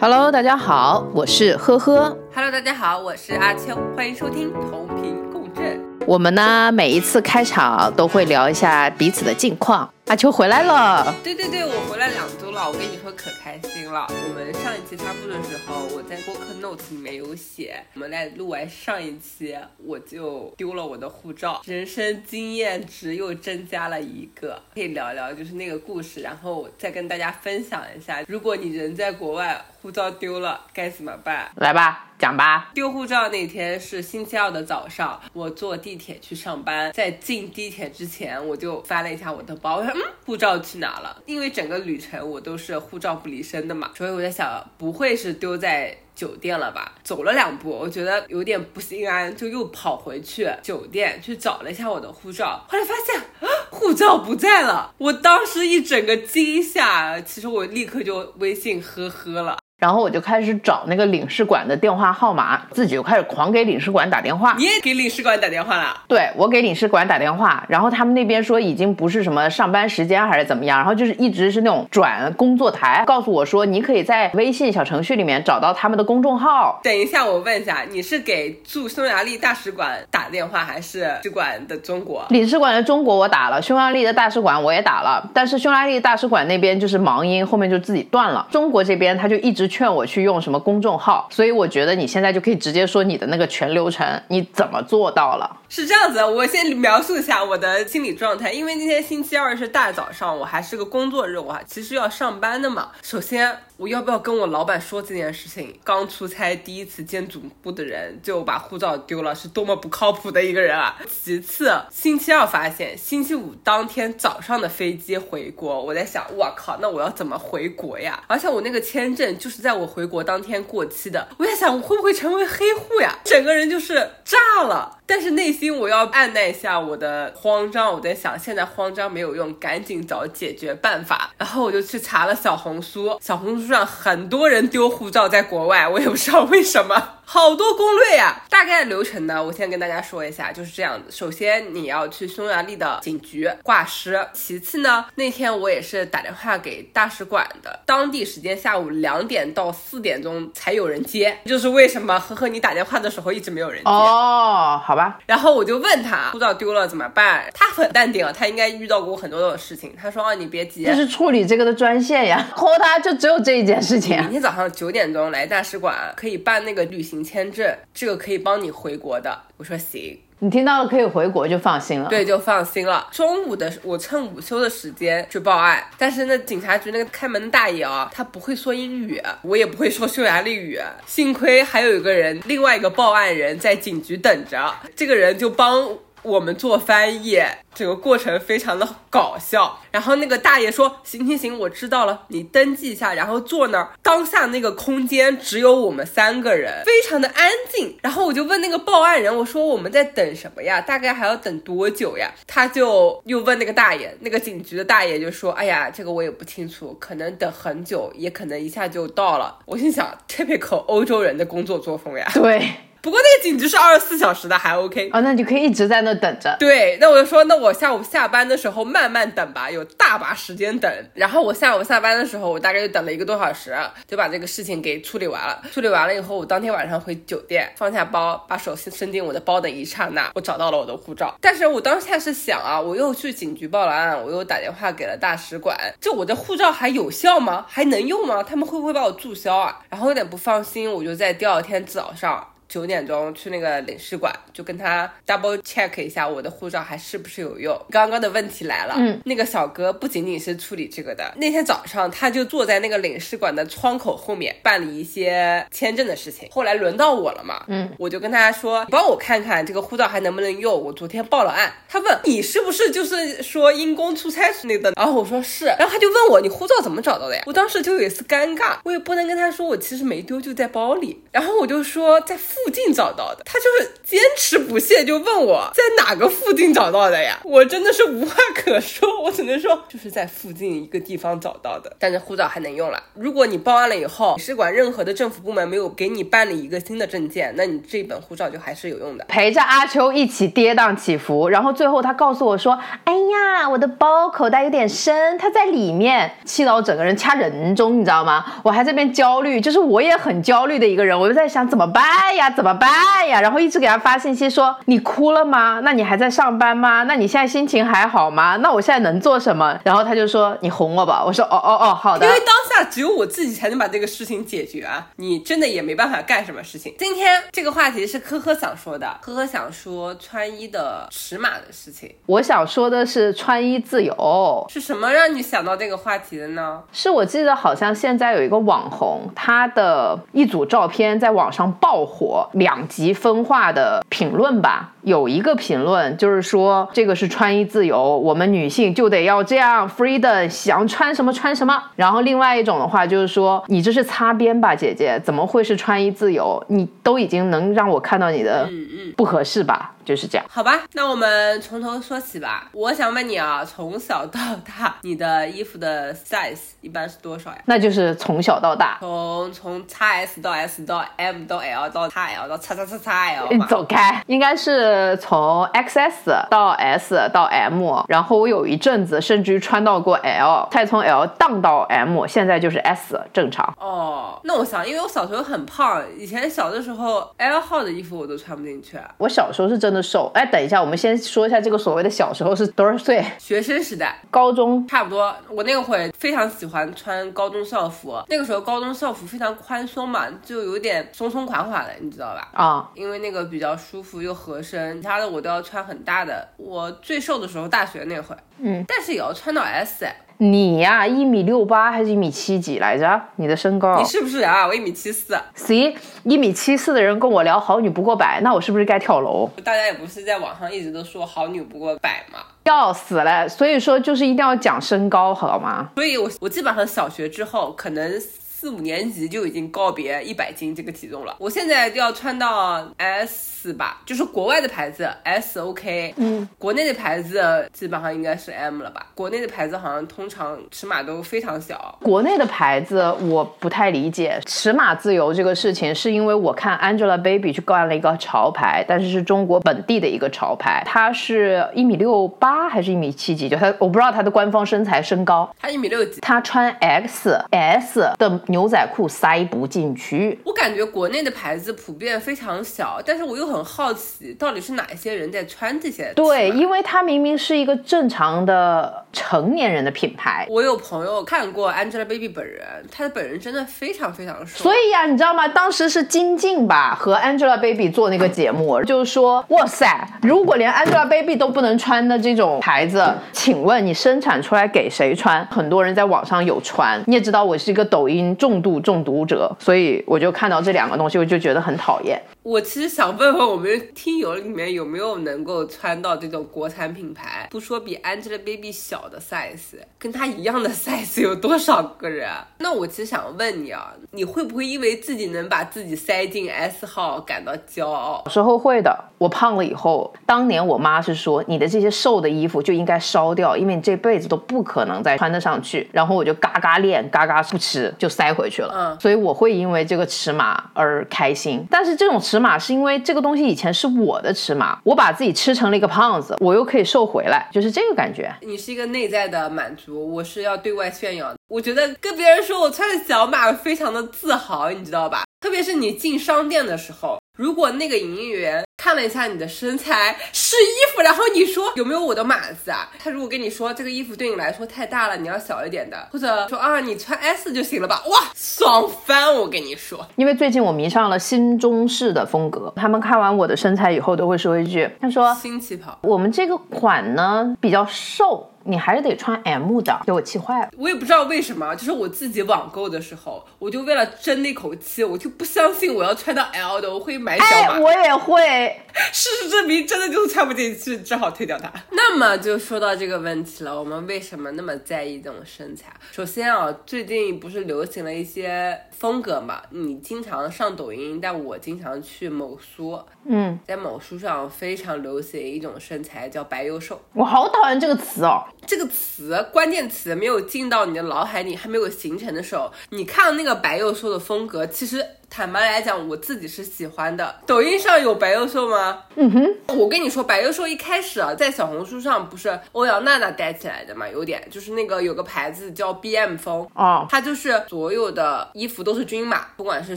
Hello，大家好，我是呵呵。Hello，大家好，我是阿秋，欢迎收听同频共振。我们呢，每一次开场都会聊一下彼此的近况。阿秋回来了，对对对，我回来两周了，我跟你说可开心了。我们上一期发布的时候，我在播客 notes 里面有写，我们在录完上一期，我就丢了我的护照，人生经验值又增加了一个，可以聊聊就是那个故事，然后再跟大家分享一下，如果你人在国外，护照丢了该怎么办？来吧，讲吧。丢护照那天是星期二的早上，我坐地铁去上班，在进地铁之前，我就翻了一下我的包，我说嗯，嗯护照去哪了？因为整个旅程我都是护照不离身的嘛，所以我在想，不会是丢在。酒店了吧？走了两步，我觉得有点不心安，就又跑回去酒店去找了一下我的护照，后来发现，护照不在了。我当时一整个惊吓，其实我立刻就微信呵呵了。然后我就开始找那个领事馆的电话号码，自己就开始狂给领事馆打电话。你也给领事馆打电话了？对，我给领事馆打电话，然后他们那边说已经不是什么上班时间还是怎么样，然后就是一直是那种转工作台，告诉我说你可以在微信小程序里面找到他们的公众号。等一下，我问一下，你是给驻匈牙利大使馆打电话，还是使馆的中国？领事馆的中国我打了，匈牙利的大使馆我也打了，但是匈牙利大使馆那边就是忙音，后面就自己断了。中国这边他就一直。劝我去用什么公众号，所以我觉得你现在就可以直接说你的那个全流程，你怎么做到了？是这样子，我先描述一下我的心理状态，因为今天星期二是大早上，我还是个工作日，我还其实要上班的嘛。首先，我要不要跟我老板说这件事情？刚出差第一次见总部的人就把护照丢了，是多么不靠谱的一个人啊！其次，星期二发现，星期五当天早上的飞机回国，我在想，我靠，那我要怎么回国呀？而且我那个签证就是在我回国当天过期的，我在想，我会不会成为黑户呀？整个人就是炸了。但是内心我要按捺一下我的慌张，我在想现在慌张没有用，赶紧找解决办法。然后我就去查了小红书，小红书上很多人丢护照在国外，我也不知道为什么，好多攻略呀。大概流程呢，我先跟大家说一下，就是这样子。首先你要去匈牙利的警局挂失，其次呢，那天我也是打电话给大使馆的，当地时间下午两点到四点钟才有人接，就是为什么呵呵你打电话的时候一直没有人接哦，好吧。然后我就问他护照丢了怎么办？他很淡定，他应该遇到过很多的事情。他说：“啊，你别急，这是处理这个的专线呀。扣他就只有这一件事情。明天早上九点钟来大使馆，可以办那个旅行签证，这个可以帮你回国的。”我说：“行。”你听到了可以回国就放心了，对，就放心了。中午的我趁午休的时间去报案，但是那警察局那个开门的大爷啊，他不会说英语，我也不会说匈牙利语。幸亏还有一个人，另外一个报案人在警局等着，这个人就帮我们做翻译。整个过程非常的搞笑，然后那个大爷说：“行行行，我知道了，你登记一下，然后坐那儿。”当下那个空间只有我们三个人，非常的安静。然后我就问那个报案人：“我说我们在等什么呀？大概还要等多久呀？”他就又问那个大爷，那个警局的大爷就说：“哎呀，这个我也不清楚，可能等很久，也可能一下就到了。”我心想，typical 欧洲人的工作作风呀。对。不过那个警局是二十四小时的，还 OK 哦，那你可以一直在那等着。对，那我就说，那我下午下班的时候慢慢等吧，有大把时间等。然后我下午下班的时候，我大概就等了一个多小时，就把这个事情给处理完了。处理完了以后，我当天晚上回酒店，放下包，把手伸进我的包的一刹那，我找到了我的护照。但是我当下是想啊，我又去警局报了案，我又打电话给了大使馆，就我的护照还有效吗？还能用吗？他们会不会把我注销啊？然后有点不放心，我就在第二天早上。九点钟去那个领事馆，就跟他 double check 一下我的护照还是不是有用。刚刚的问题来了，嗯，那个小哥不仅仅是处理这个的，那天早上他就坐在那个领事馆的窗口后面办理一些签证的事情。后来轮到我了嘛，嗯，我就跟他说，你帮我看看这个护照还能不能用。我昨天报了案，他问你是不是就是说因公出差那的，然后我说是，然后他就问我你护照怎么找到的呀？我当时就有一丝尴尬，我也不能跟他说我其实没丢，就在包里。然后我就说在附。近找到的。他就是坚持不懈，就问我在哪个附近找到的呀？我真的是无话可说，我只能说 就是在附近一个地方找到的。但是护照还能用了。如果你报案了以后，使馆任何的政府部门没有给你办理一个新的证件，那你这本护照就还是有用的。陪着阿秋一起跌宕起伏，然后最后他告诉我说：“哎呀，我的包口袋有点深，它在里面。”气到我整个人掐人中，你知道吗？我还这边焦虑，就是我也很焦虑的一个人，我就在想怎么办呀，怎么办呀？然后一直给他发信息说：“你哭了吗？那你还在上班吗？那你现在心情还好吗？那我现在能做什么？”然后他就说：“你哄我吧。”我说：“哦哦哦，好的。”因为当下只有我自己才能把这个事情解决啊，你真的也没办法干什么事情。今天这个话题是科科想说的，科科想说穿衣的尺码的事情。我想说的是穿衣自由，是什么让你想到这个话题的呢？是我记得好像现在有一个网红，他的一组照片在网上爆火，两极分化的评论吧。有一个评论就是说，这个是穿衣自由，我们女性就得要这样 freedom，想穿什么穿什么。然后另外一种的话就是说，你这是擦边吧，姐姐，怎么会是穿衣自由？你都已经能让我看到你的不合适吧？就是这样。好吧，那我们从头说起吧。我想问你啊，从小到大，你的衣服的 size 一般是多少呀？那就是从小到大，从从 x S 到 S 到 M 到 L 到 x L 到 x x x x L。你走开，应该是从 XS 到 S 到 M，然后我有一阵子甚至于穿到过 L，再从 L 荡到 M，现在就是 S，正常。哦，那我想，因为我小时候很胖，以前小的时候 L 号的衣服我都穿不进去。我小时候是真的瘦。哎，等一下，我们先说一下这个所谓的小时候是多少岁？学生时代，高中差不多。我那个会非常喜欢穿高中校服，那个时候高中校服非常宽松嘛，就有点松松垮垮的，你知道吧？啊，因为那个比较舒服又合身，其他的我都要穿很大的。我最瘦的时候大学那会，嗯，但是也要穿到 S。你呀，一米六八还是一米七几来着？你的身高？你是不是啊？我一米七四。行，一米七四的人跟我聊好女不过百，那我是不是该跳楼？大家也不是在网上一直都说好女不过百嘛？要死了！所以说就是一定要讲身高，好吗？所以我我基本上小学之后可能。四五年级就已经告别一百斤这个体重了，我现在就要穿到 S 吧，就是国外的牌子 S OK，嗯，国内的牌子基本上应该是 M 了吧？国内的牌子好像通常尺码都非常小。国内的牌子我不太理解尺码自由这个事情，是因为我看 Angelababy 去干了一个潮牌，但是是中国本地的一个潮牌，她是一米六八还是一米七几？就她我不知道她的官方身材身高，她一米六几，她穿 X S 的。牛仔裤塞不进去，我感觉国内的牌子普遍非常小，但是我又很好奇，到底是哪些人在穿这些？对，因为它明明是一个正常的成年人的品牌。我有朋友看过 Angelababy 本人，她的本人真的非常非常瘦。所以呀，你知道吗？当时是金靖吧和 Angelababy 做那个节目，就是说，哇塞，如果连 Angelababy 都不能穿的这种牌子，请问你生产出来给谁穿？很多人在网上有穿，你也知道我是一个抖音。重度中毒者，所以我就看到这两个东西，我就觉得很讨厌。我其实想问问我们听友里面有没有能够穿到这种国产品牌，不说比 Angelababy 小的 size，跟她一样的 size 有多少个人？那我其实想问你啊，你会不会因为自己能把自己塞进 S 号感到骄傲？有时候会的。我胖了以后，当年我妈是说，你的这些瘦的衣服就应该烧掉，因为你这辈子都不可能再穿得上去。然后我就嘎嘎练，嘎嘎不吃，就塞回去了。嗯，所以我会因为这个尺码而开心。但是这种尺尺码是因为这个东西以前是我的尺码，我把自己吃成了一个胖子，我又可以瘦回来，就是这个感觉。你是一个内在的满足，我是要对外炫耀。我觉得跟别人说我穿的小码非常的自豪，你知道吧？特别是你进商店的时候。如果那个营业员看了一下你的身材试衣服，然后你说有没有我的码子啊？他如果跟你说这个衣服对你来说太大了，你要小一点的，或者说啊你穿 S 就行了吧？哇，爽翻！我跟你说，因为最近我迷上了新中式的风格，他们看完我的身材以后都会说一句，他说新旗袍，我们这个款呢比较瘦。你还是得穿 M 的，给我气坏了。我也不知道为什么，就是我自己网购的时候，我就为了争那口气，我就不相信我要穿到 L 的，我会买小码。哎，我也会。事实证明，真的就是穿不进去，只好退掉它。那么就说到这个问题了，我们为什么那么在意这种身材？首先啊，最近不是流行了一些风格嘛？你经常上抖音，但我经常去某书，嗯，在某书上非常流行一种身材叫白幼瘦。我好讨厌这个词哦。这个词关键词没有进到你的脑海里，还没有形成的时候，你看到那个白幼瘦的风格，其实。坦白来讲，我自己是喜欢的。抖音上有白幼瘦吗？嗯哼，我跟你说，白幼瘦一开始啊，在小红书上不是欧阳娜娜带起来的嘛，有点就是那个有个牌子叫 BM 风哦，它就是所有的衣服都是均码，不管是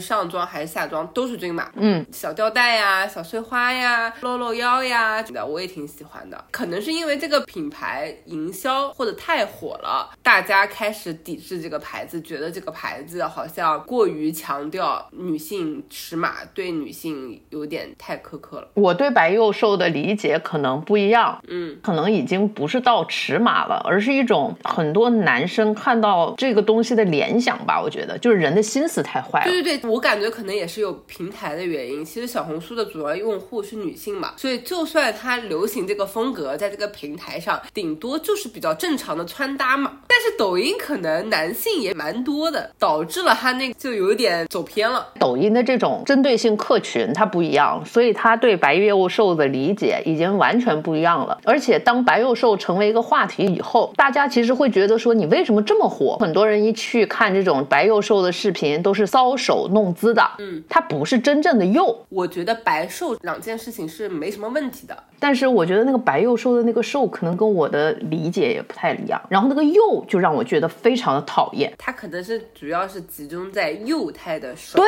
上装还是下装都是均码。嗯，小吊带呀，小碎花呀，露露腰呀，的我也挺喜欢的。可能是因为这个品牌营销或者太火了，大家开始抵制这个牌子，觉得这个牌子好像过于强调。女性尺码对女性有点太苛刻了。我对白幼瘦的理解可能不一样，嗯，可能已经不是到尺码了，而是一种很多男生看到这个东西的联想吧。我觉得就是人的心思太坏了。对对对，我感觉可能也是有平台的原因。其实小红书的主要用户是女性嘛，所以就算它流行这个风格，在这个平台上，顶多就是比较正常的穿搭嘛。但是抖音可能男性也蛮多的，导致了它那个就有点走偏了。抖音的这种针对性客群它不一样，所以它对白幼瘦的理解已经完全不一样了。而且当白幼瘦成为一个话题以后，大家其实会觉得说你为什么这么火？很多人一去看这种白幼瘦的视频，都是搔首弄姿的。嗯，它不是真正的幼。我觉得白瘦两件事情是没什么问题的，但是我觉得那个白幼瘦的那个瘦可能跟我的理解也不太一样。然后那个幼就让我觉得非常的讨厌。它可能是主要是集中在幼态的瘦。对。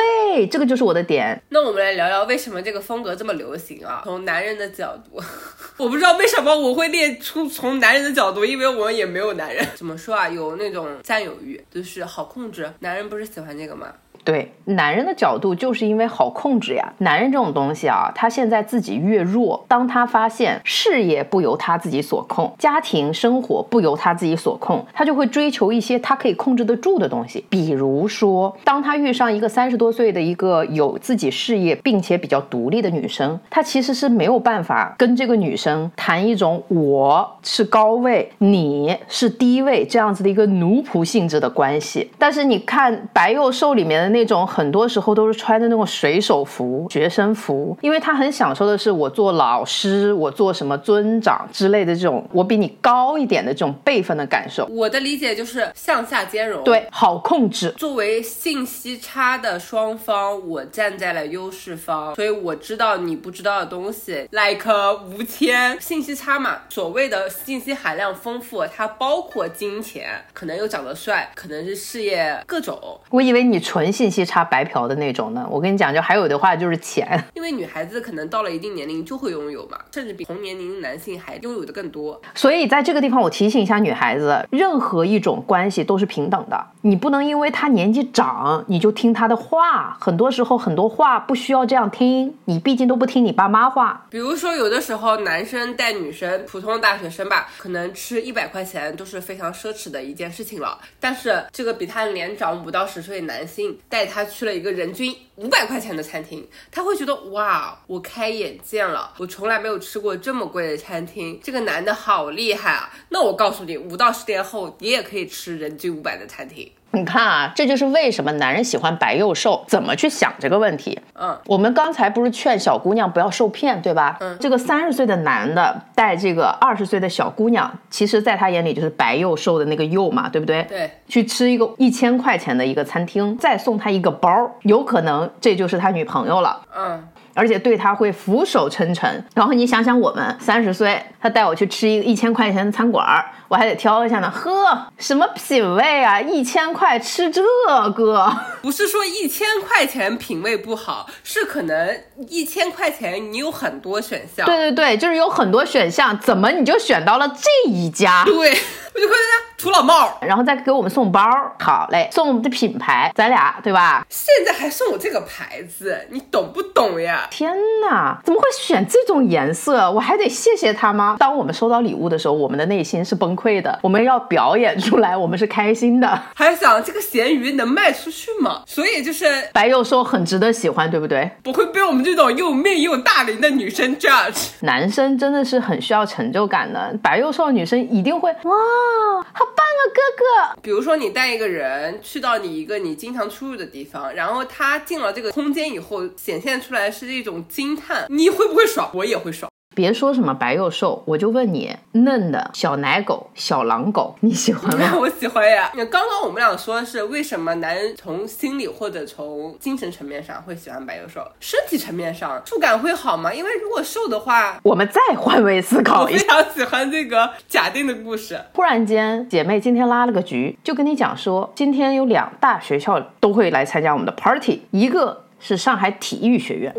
这个就是我的点。那我们来聊聊为什么这个风格这么流行啊？从男人的角度，我不知道为什么我会列出从男人的角度，因为我也没有男人。怎么说啊？有那种占有欲，就是好控制。男人不是喜欢这个吗？对男人的角度，就是因为好控制呀。男人这种东西啊，他现在自己越弱，当他发现事业不由他自己所控，家庭生活不由他自己所控，他就会追求一些他可以控制得住的东西。比如说，当他遇上一个三十多岁的一个有自己事业并且比较独立的女生，他其实是没有办法跟这个女生谈一种我是高位，你是低位这样子的一个奴仆性质的关系。但是你看白幼瘦里面的。那种很多时候都是穿的那种水手服、学生服，因为他很享受的是我做老师，我做什么尊长之类的这种，我比你高一点的这种辈分的感受。我的理解就是向下兼容，对，好控制。作为信息差的双方，我站在了优势方，所以我知道你不知道的东西，like 吴谦，信息差嘛。所谓的信息含量丰富，它包括金钱，可能又长得帅，可能是事业各种。我以为你纯信。信息差白嫖的那种呢？我跟你讲，就还有的话就是钱，因为女孩子可能到了一定年龄就会拥有嘛，甚至比同年龄男性还拥有的更多。所以在这个地方，我提醒一下女孩子，任何一种关系都是平等的，你不能因为他年纪长你就听他的话。很多时候很多话不需要这样听，你毕竟都不听你爸妈话。比如说有的时候男生带女生，普通大学生吧，可能吃一百块钱都是非常奢侈的一件事情了。但是这个比他年长五到十岁的男性。带他去了一个人均五百块钱的餐厅，他会觉得哇，我开眼界了，我从来没有吃过这么贵的餐厅，这个男的好厉害啊！那我告诉你，五到十年后，你也可以吃人均五百的餐厅。你看啊，这就是为什么男人喜欢白幼瘦，怎么去想这个问题？嗯，我们刚才不是劝小姑娘不要受骗，对吧？嗯，这个三十岁的男的带这个二十岁的小姑娘，其实在他眼里就是白幼瘦的那个幼嘛，对不对？对，去吃一个一千块钱的一个餐厅，再送他一个包，有可能这就是他女朋友了。嗯。而且对他会俯首称臣。然后你想想，我们三十岁，他带我去吃一个一千块钱的餐馆，我还得挑一下呢。呵，什么品味啊？一千块吃这个？不是说一千块钱品味不好，是可能一千块钱你有很多选项。对对对，就是有很多选项，怎么你就选到了这一家？对。我就会在那土老帽，然后再给我们送包，好嘞，送我们的品牌，咱俩对吧？现在还送我这个牌子，你懂不懂呀？天哪，怎么会选这种颜色？我还得谢谢他吗？当我们收到礼物的时候，我们的内心是崩溃的，我们要表演出来，我们是开心的。还想这个咸鱼能卖出去吗？所以就是白幼瘦很值得喜欢，对不对？不会被我们这种又媚又大龄的女生 judge。男生真的是很需要成就感的，白幼瘦女生一定会哇，好棒啊，哥哥！比如说你带一个人去到你一个你经常出入的地方，然后他进了这个空间以后，显现出来是一种惊叹，你会不会爽？我也会爽。别说什么白又瘦，我就问你，嫩的小奶狗、小狼狗，你喜欢吗？我喜欢呀。刚刚我们俩说的是为什么男人从心理或者从精神层面上会喜欢白又瘦，身体层面上触感会好吗？因为如果瘦的话，我们再换位思考一下。我非常喜欢这个假定的故事。忽然间，姐妹今天拉了个局，就跟你讲说，今天有两大学校都会来参加我们的 party，一个。是上海体育学院，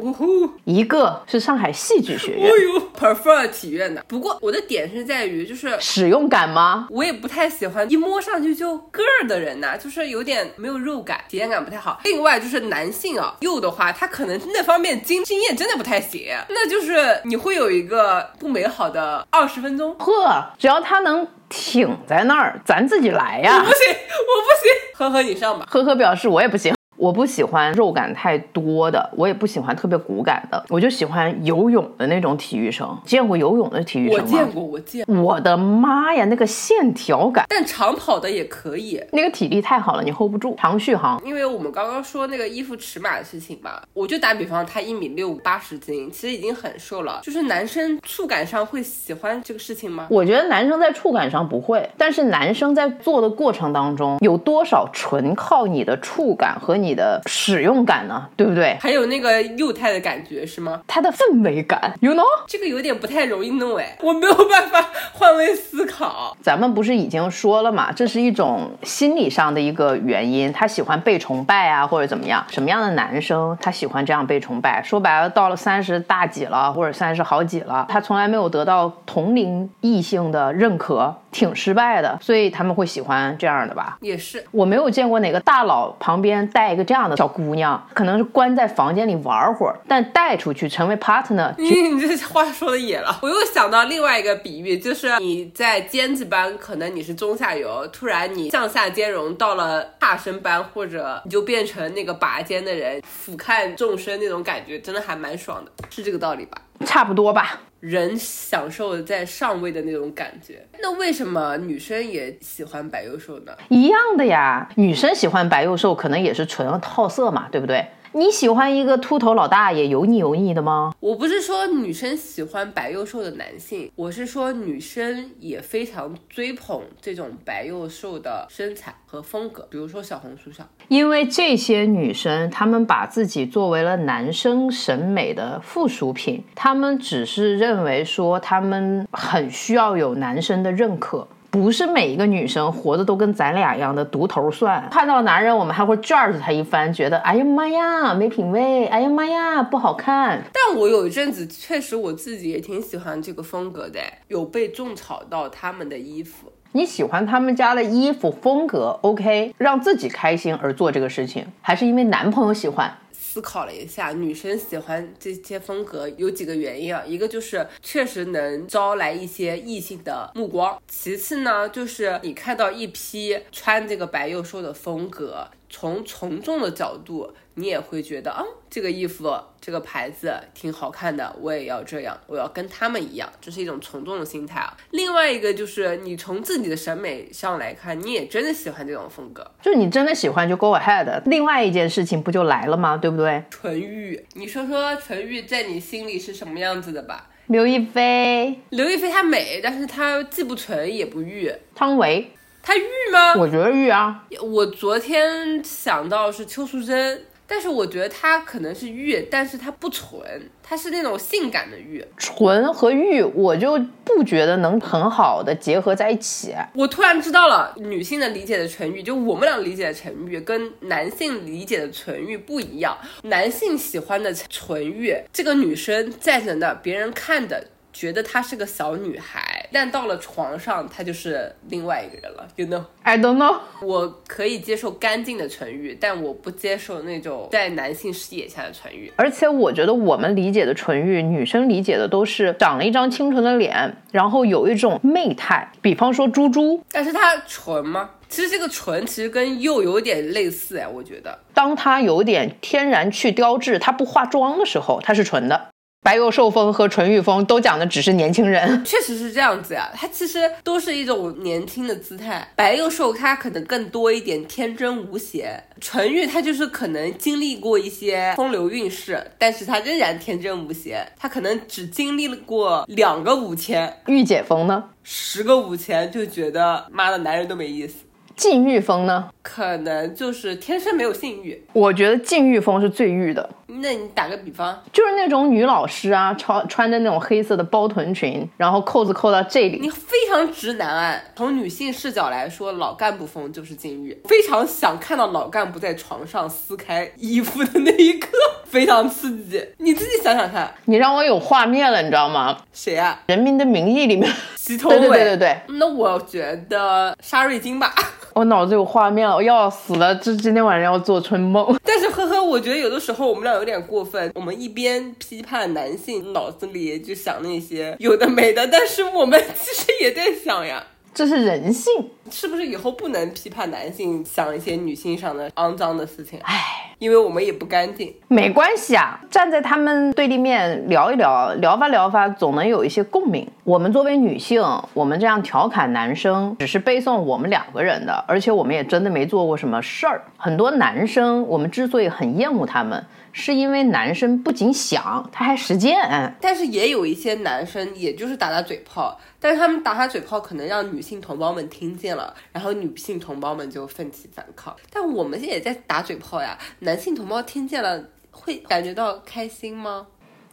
一个是上海戏剧学院。哦呦，prefer 体院的。不过我的点是在于，就是使用感吗？我也不太喜欢一摸上去就个儿的人呐，就是有点没有肉感，体验感不太好。另外就是男性啊，幼的话，他可能那方面经经验真的不太行，那就是你会有一个不美好的二十分钟。呵，只要他能挺在那儿，咱自己来呀。我不行，我不行。呵呵，你上吧。呵呵表示我也不行。我不喜欢肉感太多的，我也不喜欢特别骨感的，我就喜欢游泳的那种体育生。见过游泳的体育生吗？我见过，我见。我的妈呀，那个线条感！但长跑的也可以，那个体力太好了，你 hold 不住。长续航，因为我们刚刚说那个衣服尺码的事情吧，我就打比方，他一米六八十斤，其实已经很瘦了。就是男生触感上会喜欢这个事情吗？我觉得男生在触感上不会，但是男生在做的过程当中，有多少纯靠你的触感和你的使用感呢？对不对？还有那个幼态的感觉是吗？它的氛围感，you know？这个有点不太容易弄哎，我没有办法换位思考。咱们不是已经说了嘛，这是一种心理上的一个原因，他喜欢被崇拜啊，或者怎么样？什么样的男生他喜欢这样被崇拜？说白了，到了三十大几了，或者三十好几了，他从来没有得到同龄异性的认可，挺失败的，所以他们会喜欢这样的吧？也是，我没有见过哪个大佬旁边带一个这样的小姑娘，可能是关在房间里玩会儿，但带出去成为 partner。你你这话说的野了。我又想到另外一个比喻，就是你在尖子班，可能你是中下游，突然你向下兼容到了差生班，或者你就变成那个拔尖的人，俯瞰众生那种感觉，真的还蛮爽的，是这个道理吧？差不多吧。人享受在上位的那种感觉，那为什么女生也喜欢白幼瘦呢？一样的呀，女生喜欢白幼瘦，可能也是纯好色嘛，对不对？你喜欢一个秃头老大爷油腻油腻的吗？我不是说女生喜欢白又瘦的男性，我是说女生也非常追捧这种白又瘦的身材和风格，比如说小红书上，因为这些女生她们把自己作为了男生审美的附属品，她们只是认为说她们很需要有男生的认可。不是每一个女生活的都跟咱俩一样的独头蒜，看到男人我们还会 judge 他一番，觉得哎呀妈呀没品味，哎呀妈呀不好看。但我有一阵子确实我自己也挺喜欢这个风格的，有被种草到他们的衣服。你喜欢他们家的衣服风格，OK，让自己开心而做这个事情，还是因为男朋友喜欢？思考了一下，女生喜欢这些风格有几个原因啊，一个就是确实能招来一些异性的目光，其次呢，就是你看到一批穿这个白幼瘦的风格。从从众的角度，你也会觉得啊，这个衣服、这个牌子挺好看的，我也要这样，我要跟他们一样，这是一种从众的心态啊。另外一个就是你从自己的审美上来看，你也真的喜欢这种风格，就是你真的喜欢就 go ahead。另外一件事情不就来了吗？对不对？纯欲，你说说纯欲在你心里是什么样子的吧？刘亦菲，刘亦菲她美，但是她既不纯也不欲。汤唯。她玉吗？我觉得玉啊。我昨天想到是邱淑贞，但是我觉得它可能是玉，但是它不纯，它是那种性感的玉。纯和玉，我就不觉得能很好的结合在一起。我突然知道了，女性的理解的纯欲，就我们俩理解的纯欲，跟男性理解的纯欲不一样。男性喜欢的纯欲，这个女生在着那，别人看的。觉得她是个小女孩，但到了床上她就是另外一个人了，you know。I don't know。我可以接受干净的纯欲，但我不接受那种在男性视野下的纯欲。而且我觉得我们理解的纯欲，女生理解的都是长了一张清纯的脸，然后有一种媚态，比方说猪猪。但是它纯吗？其实这个纯其实跟又有点类似哎，我觉得。当她有点天然去雕质，她不化妆的时候，她是纯的。白幼瘦风和纯欲风都讲的只是年轻人，确实是这样子呀，它其实都是一种年轻的姿态。白幼瘦它可能更多一点天真无邪，纯欲它就是可能经历过一些风流韵事，但是它仍然天真无邪。它可能只经历了过两个五千，御姐风呢？十个五千就觉得妈的男人都没意思。禁欲风呢？可能就是天生没有性欲。我觉得禁欲风是最欲的，那你打个比方，就是那种女老师啊，穿穿着那种黑色的包臀裙，然后扣子扣到这里，你非常直男啊。从女性视角来说，老干部风就是禁欲，非常想看到老干部在床上撕开衣服的那一刻，非常刺激。你自己想想看，你让我有画面了，你知道吗？谁啊？《人民的名义》里面，祁同伟。对对对对对，那我觉得沙瑞金吧。我脑子有画面了，我要死了！这今天晚上要做春梦。但是呵呵，我觉得有的时候我们俩有点过分。我们一边批判男性，脑子里就想那些有的没的，但是我们其实也在想呀，这是人性。是不是以后不能批判男性想一些女性上的肮脏的事情？唉，因为我们也不干净。没关系啊，站在他们对立面聊一聊，聊吧聊吧，总能有一些共鸣。我们作为女性，我们这样调侃男生，只是背诵我们两个人的，而且我们也真的没做过什么事儿。很多男生，我们之所以很厌恶他们，是因为男生不仅想，他还实践。但是也有一些男生，也就是打打嘴炮，但是他们打打嘴炮可能让女性同胞们听见了，然后女性同胞们就奋起反抗。但我们现在也在打嘴炮呀，男性同胞听见了会感觉到开心吗？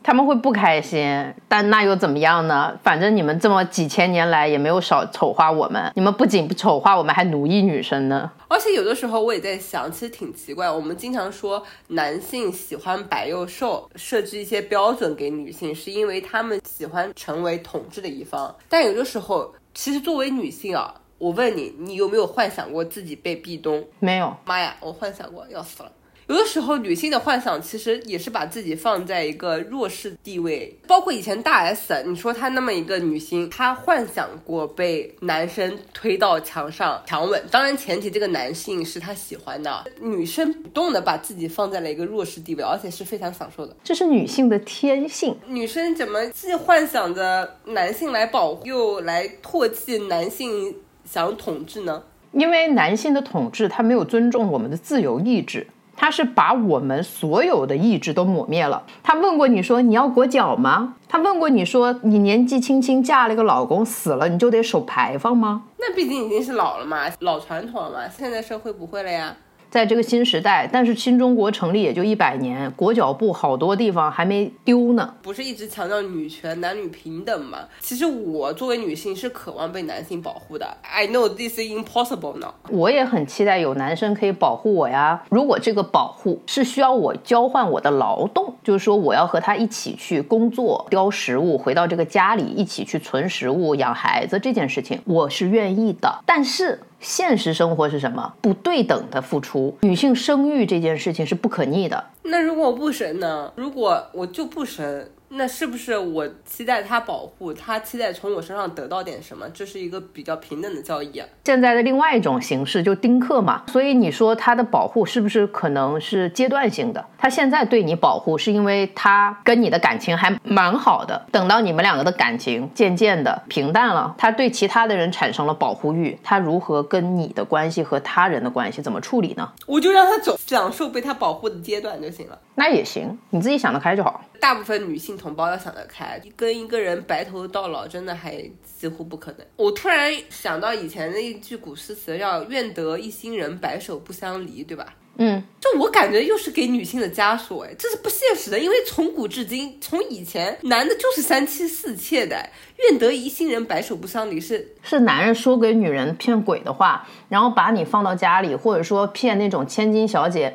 他们会不开心，但那又怎么样呢？反正你们这么几千年来也没有少丑化我们，你们不仅不丑化我们，还奴役女生呢。而且有的时候我也在想，其实挺奇怪，我们经常说男性喜欢白又瘦，设置一些标准给女性，是因为他们喜欢成为统治的一方。但有的时候，其实作为女性啊，我问你，你有没有幻想过自己被壁咚？没有，妈呀，我幻想过，要死了。有的时候，女性的幻想其实也是把自己放在一个弱势地位，包括以前大 S，你说她那么一个女星，她幻想过被男生推到墙上强吻，当然前提这个男性是她喜欢的。女生主动的把自己放在了一个弱势地位，而且是非常享受的。这是女性的天性。女生怎么既幻想着男性来保护，又来唾弃男性想统治呢？因为男性的统治，他没有尊重我们的自由意志。他是把我们所有的意志都抹灭了。他问过你说你要裹脚吗？他问过你说你年纪轻轻嫁了一个老公死了你就得守牌坊吗？那毕竟已经是老了嘛，老传统了嘛，现在社会不会了呀。在这个新时代，但是新中国成立也就一百年，裹脚布好多地方还没丢呢。不是一直强调女权、男女平等吗？其实我作为女性是渴望被男性保护的。I know this is impossible now。我也很期待有男生可以保护我呀。如果这个保护是需要我交换我的劳动，就是说我要和他一起去工作、叼食物，回到这个家里一起去存食物、养孩子这件事情，我是愿意的。但是。现实生活是什么？不对等的付出，女性生育这件事情是不可逆的。那如果我不生呢？如果我就不生，那是不是我期待他保护，他期待从我身上得到点什么？这是一个比较平等的交易啊。现在的另外一种形式就丁克嘛，所以你说他的保护是不是可能是阶段性的？他现在对你保护是因为他跟你的感情还蛮好的，等到你们两个的感情渐渐的平淡了，他对其他的人产生了保护欲，他如何跟你的关系和他人的关系怎么处理呢？我就让他走，享受被他保护的阶段就行了。那也行，你自己想得开就好。大部分女性同胞要想得开，跟一个人白头到老，真的还几乎不可能。我突然想到以前的一句古诗词，叫“愿得一心人，白首不相离”，对吧？嗯，就我感觉又是给女性的枷锁，哎，这是不现实的。因为从古至今，从以前，男的就是三妻四妾的，“愿得一心人，白首不相离”是是男人说给女人骗鬼的话，然后把你放到家里，或者说骗那种千金小姐。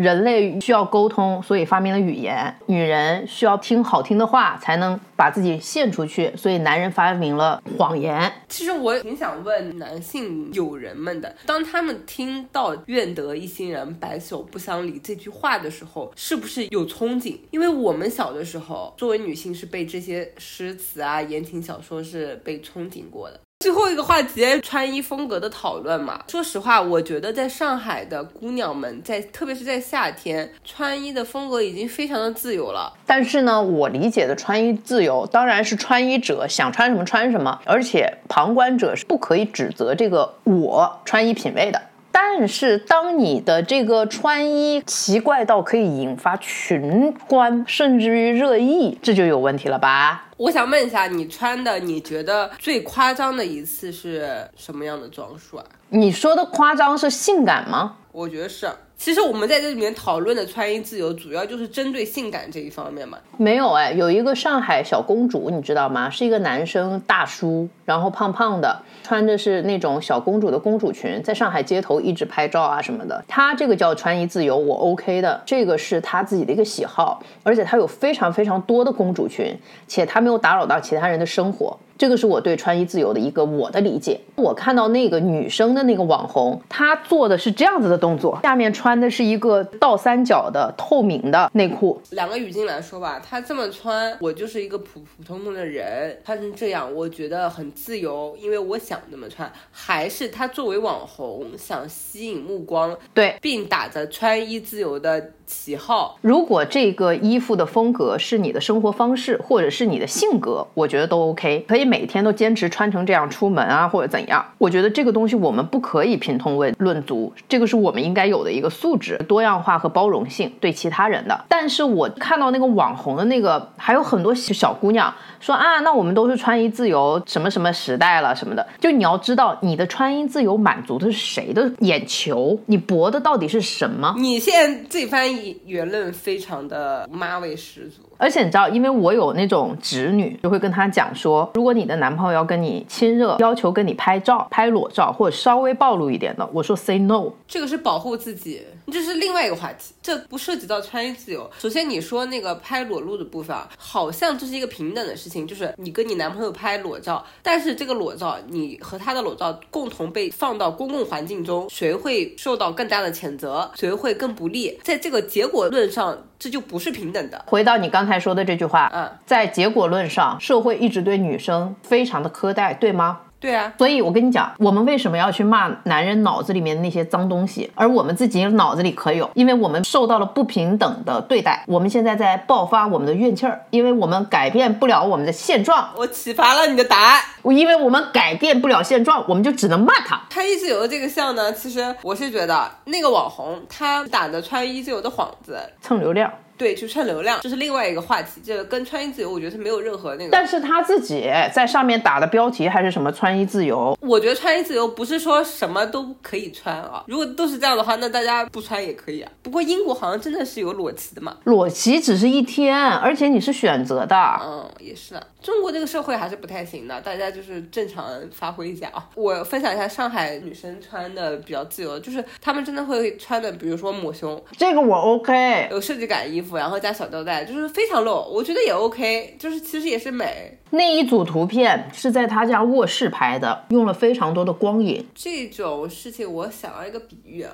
人类需要沟通，所以发明了语言；女人需要听好听的话，才能把自己献出去，所以男人发明了谎言。其实我挺想问男性友人们的，当他们听到“愿得一心人，白首不相离”这句话的时候，是不是有憧憬？因为我们小的时候，作为女性是被这些诗词啊、言情小说是被憧憬过的。最后一个话题，穿衣风格的讨论嘛。说实话，我觉得在上海的姑娘们，在特别是在夏天，穿衣的风格已经非常的自由了。但是呢，我理解的穿衣自由，当然是穿衣者想穿什么穿什么，而且旁观者是不可以指责这个我穿衣品味的。但是，当你的这个穿衣奇怪到可以引发群观，甚至于热议，这就有问题了吧？我想问一下，你穿的你觉得最夸张的一次是什么样的装束啊？你说的夸张是性感吗？我觉得是。其实我们在这里面讨论的穿衣自由，主要就是针对性感这一方面嘛。没有哎，有一个上海小公主，你知道吗？是一个男生大叔，然后胖胖的，穿着是那种小公主的公主裙，在上海街头一直拍照啊什么的。他这个叫穿衣自由，我 OK 的，这个是他自己的一个喜好，而且他有非常非常多的公主裙，且他没有打扰到其他人的生活。这个是我对穿衣自由的一个我的理解。我看到那个女生的那个网红，她做的是这样子的动作，下面穿的是一个倒三角的透明的内裤。两个语境来说吧，她这么穿，我就是一个普普通通的人，穿成这样，我觉得很自由，因为我想这么穿。还是她作为网红，想吸引目光，对，并打着穿衣自由的旗号。如果这个衣服的风格是你的生活方式，或者是你的性格，我觉得都 OK，可以。每天都坚持穿成这样出门啊，或者怎样？我觉得这个东西我们不可以凭通论论足，这个是我们应该有的一个素质，多样化和包容性对其他人的。但是我看到那个网红的那个，还有很多小姑娘说啊，那我们都是穿衣自由，什么什么时代了什么的。就你要知道，你的穿衣自由满足的是谁的眼球？你博的到底是什么？你现在这番言论非常的妈味十足。而且你知道，因为我有那种侄女，就会跟她讲说，如果你的男朋友要跟你亲热，要求跟你拍照、拍裸照，或者稍微暴露一点的，我说 say no。这个是保护自己，这是另外一个话题，这不涉及到穿衣自由。首先你说那个拍裸露的部分，好像这是一个平等的事情，就是你跟你男朋友拍裸照，但是这个裸照你和他的裸照共同被放到公共环境中，谁会受到更大的谴责，谁会更不利？在这个结果论上。这就不是平等的。回到你刚才说的这句话，嗯，在结果论上，社会一直对女生非常的苛待，对吗？对啊，所以我跟你讲，我们为什么要去骂男人脑子里面那些脏东西，而我们自己脑子里可有？因为我们受到了不平等的对待，我们现在在爆发我们的怨气儿，因为我们改变不了我们的现状。我启发了你的答案，因为我们改变不了现状，我们就只能骂他。穿衣自由的这个像呢，其实我是觉得那个网红他打着穿一自由的幌子，蹭流量。对，去蹭流量，这是另外一个话题。这个跟穿衣自由，我觉得是没有任何那个。但是他自己在上面打的标题还是什么穿衣自由？我觉得穿衣自由不是说什么都可以穿啊。如果都是这样的话，那大家不穿也可以啊。不过英国好像真的是有裸骑的嘛？裸骑只是一天，而且你是选择的。嗯，也是的。中国这个社会还是不太行的，大家就是正常发挥一下啊。我分享一下上海女生穿的比较自由，就是她们真的会穿的，比如说抹胸，这个我 OK，有设计感衣服，然后加小吊带，就是非常露，我觉得也 OK，就是其实也是美。那一组图片是在他家卧室拍的，用了非常多的光影。这种事情我想要一个比喻啊，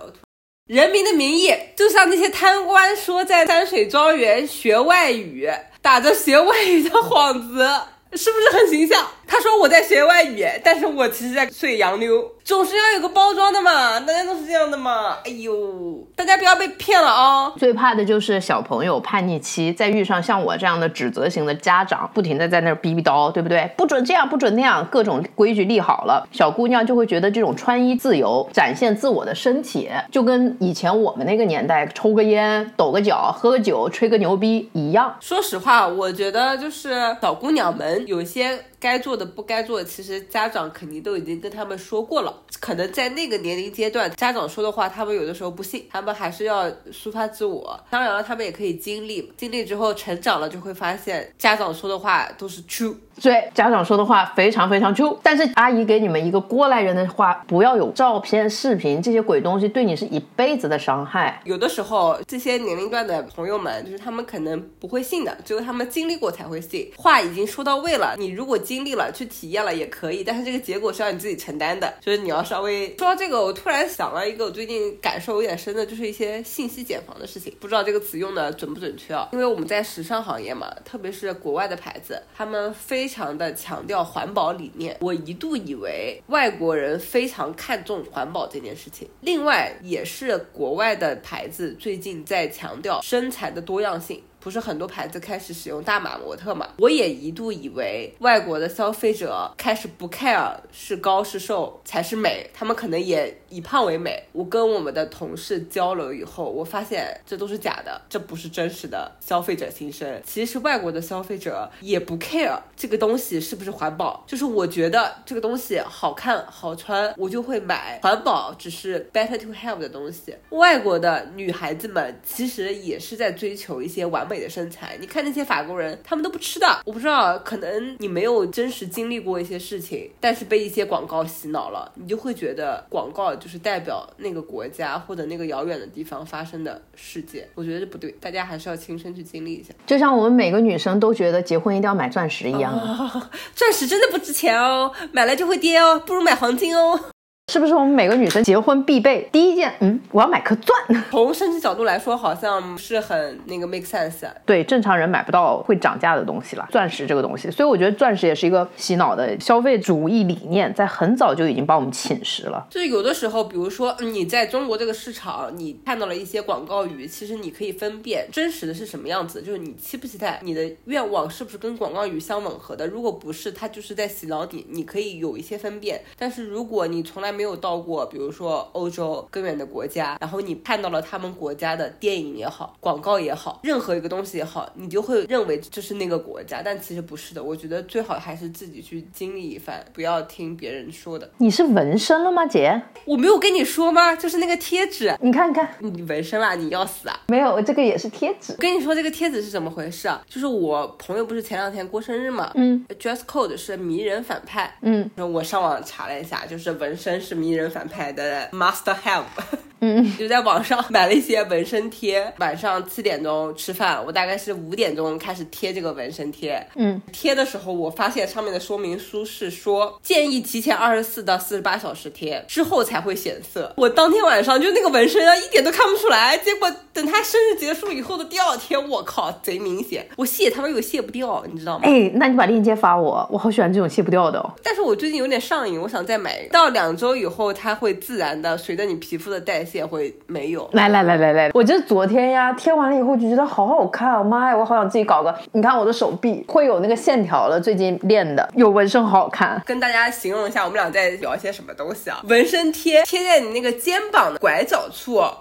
人民的名义就像那些贪官说在山水庄园学外语。打着学外语的幌子，是不是很形象？他说我在学外语，但是我其实在睡洋妞。总是要有个包装的嘛，大家都是这样的嘛。哎呦，大家不要被骗了哦！最怕的就是小朋友叛逆期，再遇上像我这样的指责型的家长，不停的在那儿逼逼叨，对不对？不准这样，不准那样，各种规矩立好了，小姑娘就会觉得这种穿衣自由、展现自我的身体，就跟以前我们那个年代抽个烟、抖个脚、喝个酒、吹个牛逼一样。说实话，我觉得就是小姑娘们有些该做的不该做的，其实家长肯定都已经跟他们说过了。可能在那个年龄阶段，家长说的话，他们有的时候不信，他们还是要抒发自我。当然了，他们也可以经历，经历之后成长了，就会发现家长说的话都是 true。对，家长说的话非常非常 true。但是阿姨给你们一个过来人的话，不要有照片、视频这些鬼东西，对你是一辈子的伤害。有的时候，这些年龄段的朋友们，就是他们可能不会信的，只有他们经历过才会信。话已经说到位了，你如果经历了去体验了也可以，但是这个结果是要你自己承担的。就是你要稍微说到这个，我突然想了一个我最近感受有点深的，就是一些信息茧房的事情。不知道这个词用的准不准确啊？因为我们在时尚行业嘛，特别是国外的牌子，他们非常的强调环保理念。我一度以为外国人非常看重环保这件事情，另外也是国外的牌子最近在强调身材的多样性。不是很多牌子开始使用大码模特嘛？我也一度以为外国的消费者开始不 care 是高是瘦才是美，他们可能也以胖为美。我跟我们的同事交流以后，我发现这都是假的，这不是真实的消费者心声。其实外国的消费者也不 care 这个东西是不是环保，就是我觉得这个东西好看好穿，我就会买。环保只是 better to have 的东西。外国的女孩子们其实也是在追求一些完美。的身材，你看那些法国人，他们都不吃的。我不知道，可能你没有真实经历过一些事情，但是被一些广告洗脑了，你就会觉得广告就是代表那个国家或者那个遥远的地方发生的世界。我觉得这不对，大家还是要亲身去经历一下。就像我们每个女生都觉得结婚一定要买钻石一样，钻石真的不值钱哦，买了就会跌哦，不如买黄金哦。是不是我们每个女生结婚必备第一件？嗯，我要买颗钻。从升级角度来说，好像是很那个 make sense。对，正常人买不到会涨价的东西了，钻石这个东西。所以我觉得钻石也是一个洗脑的消费主义理念，在很早就已经把我们侵蚀了。就是有的时候，比如说你在中国这个市场，你看到了一些广告语，其实你可以分辨真实的是什么样子，就是你期不期待，你的愿望是不是跟广告语相吻合的。如果不是，它就是在洗脑你，你可以有一些分辨。但是如果你从来没有到过，比如说欧洲更远的国家，然后你看到了他们国家的电影也好，广告也好，任何一个东西也好，你就会认为这是那个国家，但其实不是的。我觉得最好还是自己去经历一番，不要听别人说的。你是纹身了吗，姐？我没有跟你说吗？就是那个贴纸，你看看，你纹身啦？你要死啊？没有，这个也是贴纸。跟你说这个贴纸是怎么回事啊？就是我朋友不是前两天过生日嘛，嗯，dress code 是迷人反派，嗯，我上网查了一下，就是纹身是迷人。反派的 Master Have，嗯，就在网上买了一些纹身贴。晚上七点钟吃饭，我大概是五点钟开始贴这个纹身贴。嗯，贴的时候我发现上面的说明书是说建议提前二十四到四十八小时贴，之后才会显色。我当天晚上就那个纹身啊，一点都看不出来。结果等他生日结束以后的第二天，我靠，贼明显。我卸他们又卸不掉，你知道吗？哎，那你把链接发我，我好喜欢这种卸不掉的。哦。但是我最近有点上瘾，我想再买。到两周以后。它会自然的随着你皮肤的代谢会没有。来来来来来，我就昨天呀贴完了以后就觉得好好看啊，妈呀，我好想自己搞个。你看我的手臂会有那个线条了，最近练的有纹身，好好看。跟大家形容一下，我们俩在聊些什么东西啊？纹身贴贴在你那个肩膀的拐角处，哇，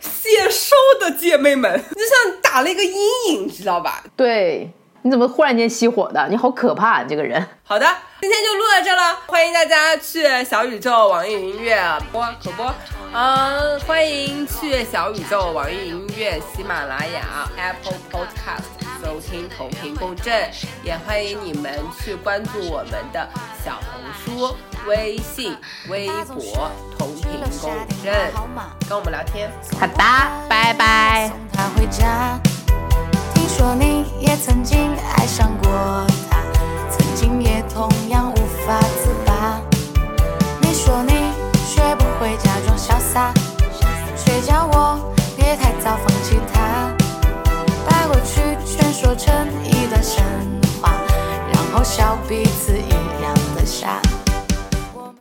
显瘦的姐妹们，就像打了一个阴影，知道吧？对。你怎么忽然间熄火的？你好可怕，你这个人。好的，今天就录到这了，欢迎大家去小宇宙、网易云音乐播可播，嗯，欢迎去小宇宙、网易云音乐、喜马拉雅、Apple Podcast 收听同频共振，也欢迎你们去关注我们的小红书、微信、微博同频共振，跟我们聊天。好的，拜拜。你说你也曾经爱上过他，曾经也同样无法自拔。你说你学不会假装潇洒，却叫我别太早放弃他，把过去全说成一段神话，然后笑彼此一样的傻。